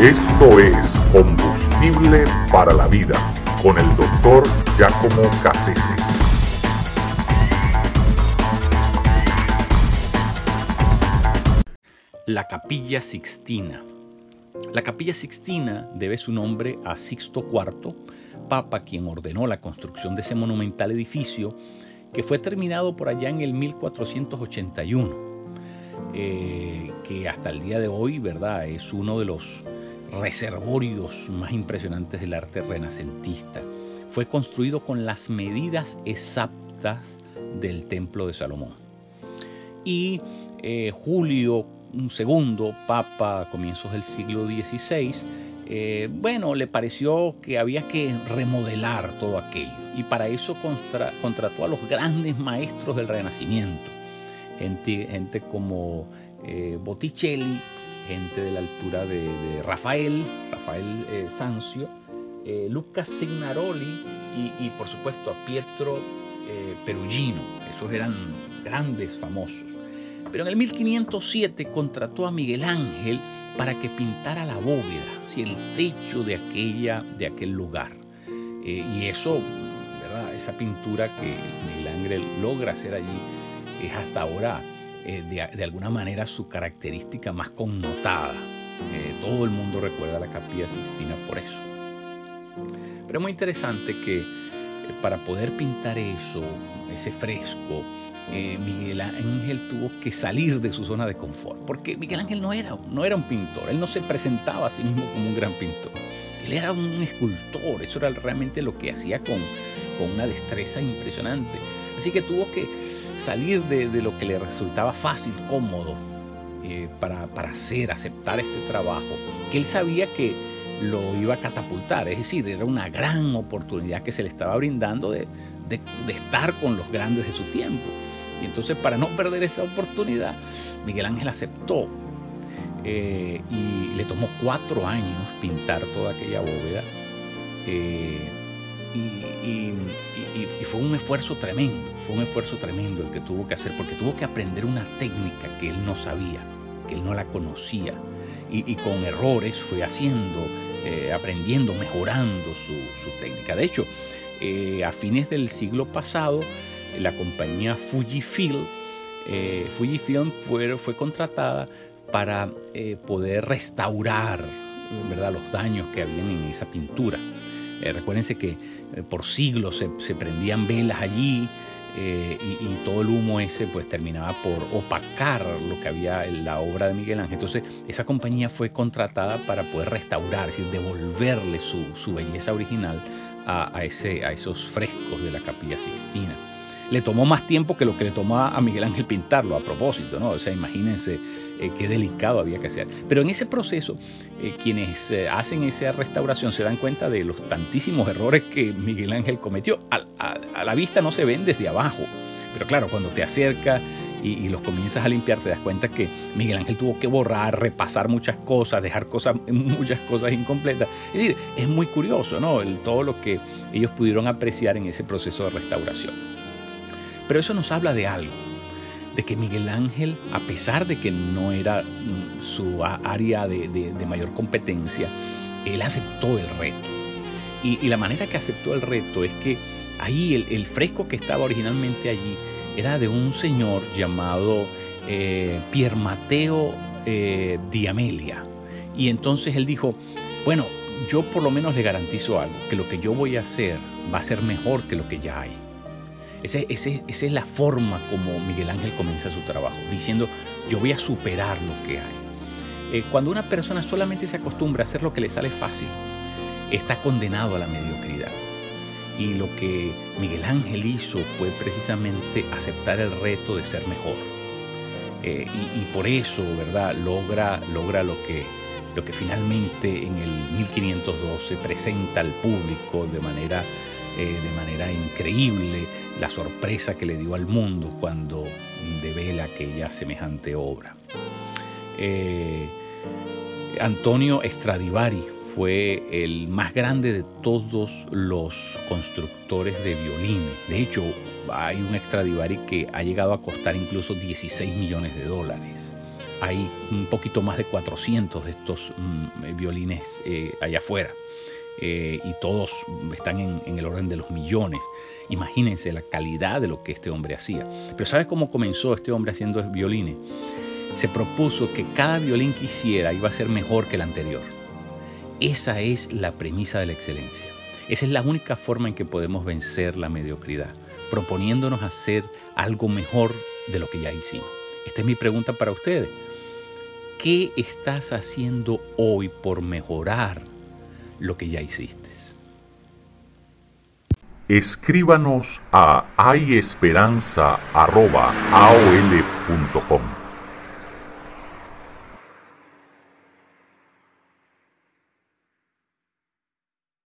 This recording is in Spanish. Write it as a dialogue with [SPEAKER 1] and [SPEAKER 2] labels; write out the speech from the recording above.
[SPEAKER 1] Esto es Combustible para la Vida con el doctor Giacomo Cassese.
[SPEAKER 2] La Capilla Sixtina. La Capilla Sixtina debe su nombre a Sixto IV, papa quien ordenó la construcción de ese monumental edificio que fue terminado por allá en el 1481, eh, que hasta el día de hoy, ¿verdad? Es uno de los reservorios más impresionantes del arte renacentista. Fue construido con las medidas exactas del Templo de Salomón. Y eh, Julio II, Papa a comienzos del siglo XVI, eh, bueno, le pareció que había que remodelar todo aquello y para eso contrató a los grandes maestros del Renacimiento, gente, gente como eh, Botticelli, gente de la altura de, Rafael, Rafael eh, Sanzio, Luca Signaroli y, por supuesto a Pietro Perugino, esos eran grandes famosos. Pero en el 1507 contrató a Miguel Ángel para que pintara la bóveda, el techo de, aquella, de aquel lugar. Eh, y eso, ¿verdad? esa pintura que Miguel Ángel logra hacer allí es hasta ahora eh, de, alguna manera su característica más connotada. Eh, todo el mundo recuerda la capilla Sixtina por eso. Pero es muy interesante que para poder pintar eso, ese fresco, eh, Miguel Ángel tuvo que salir de su zona de confort, porque Miguel Ángel no era, no era un pintor, él no se presentaba a sí mismo como un gran pintor, él era un escultor, eso era realmente lo que hacía con, con una destreza impresionante. Así que tuvo que salir de, lo que le resultaba fácil, cómodo, eh, para, hacer, aceptar este trabajo, que él sabía que lo iba a catapultar, es decir, era una gran oportunidad que se le estaba brindando de estar con los grandes de su tiempo. Y entonces para no perder esa oportunidad, Miguel Ángel aceptó eh, y le tomó cuatro años pintar toda aquella bóveda. Eh, y, fue un esfuerzo tremendo, fue un esfuerzo tremendo el que tuvo que hacer, porque tuvo que aprender una técnica que él no sabía, que él no la conocía, y, con errores fue haciendo, eh, aprendiendo, mejorando su, técnica. De hecho, a fines del siglo pasado, la compañía Fujifilm, eh, Fujifilm fue, fue contratada para eh, poder restaurar ¿verdad? los daños que habían en esa pintura. Eh, recuérdense que eh, por siglos se, se, prendían velas allí y, y, todo el humo ese pues terminaba por opacar lo que había en la obra de Miguel Ángel. Entonces esa compañía fue contratada para poder restaurar, es decir, devolverle su, su belleza original a, a, ese, a esos frescos de la capilla Sistina le tomó más tiempo que lo que le tomó a Miguel Ángel pintarlo a propósito, ¿no? O sea, imagínense eh, qué delicado había que hacer. Pero en ese proceso, eh, quienes eh, hacen esa restauración se dan cuenta de los tantísimos errores que Miguel Ángel cometió. A, la vista no se ven desde abajo, pero claro, cuando te acercas y, los comienzas a limpiar, te das cuenta que Miguel Ángel tuvo que borrar, repasar muchas cosas, dejar cosas, muchas cosas incompletas. Es decir, es muy curioso, ¿no? todo lo que ellos pudieron apreciar en ese proceso de restauración. Pero eso nos habla de algo, de que Miguel Ángel, a pesar de que no era mm, su área de, mayor competencia, él aceptó el reto. Y, la manera que aceptó el reto es que ahí el, fresco que estaba originalmente allí era de un señor llamado eh, Pier Mateo eh, Diamelia. Y entonces él dijo, bueno, yo por lo menos le garantizo algo, que lo que yo voy a hacer va a ser mejor que lo que ya hay. Esa es la forma como Miguel Ángel comienza su trabajo, diciendo, yo voy a superar lo que hay. Eh, cuando una persona solamente se acostumbra a hacer lo que le sale fácil, está condenado a la mediocridad. Y lo que Miguel Ángel hizo fue precisamente aceptar el reto de ser mejor. Eh, y, por eso, ¿verdad? Logra, logra lo, que, lo que finalmente en el 1512 presenta al público de manera eh, de manera increíble la sorpresa que le dio al mundo cuando devela aquella semejante obra. Eh, Antonio Stradivari fue el más grande de todos los constructores de violines. De hecho, hay un Stradivari que ha llegado a costar incluso 16 millones de dólares. hay un poquito más de 400 de estos mm, violines eh, allá afuera. Eh, y todos están en, en, el orden de los millones. Imagínense la calidad de lo que este hombre hacía. Pero ¿sabes cómo comenzó este hombre haciendo violines? Se propuso que cada violín que hiciera iba a ser mejor que el anterior. Esa es la premisa de la excelencia. Esa es la única forma en que podemos vencer la mediocridad, proponiéndonos hacer algo mejor de lo que ya hicimos. Esta es mi pregunta para ustedes. ¿Qué estás haciendo hoy por mejorar lo que ya hiciste?
[SPEAKER 1] Escríbanos a hayesperanza.aol.com.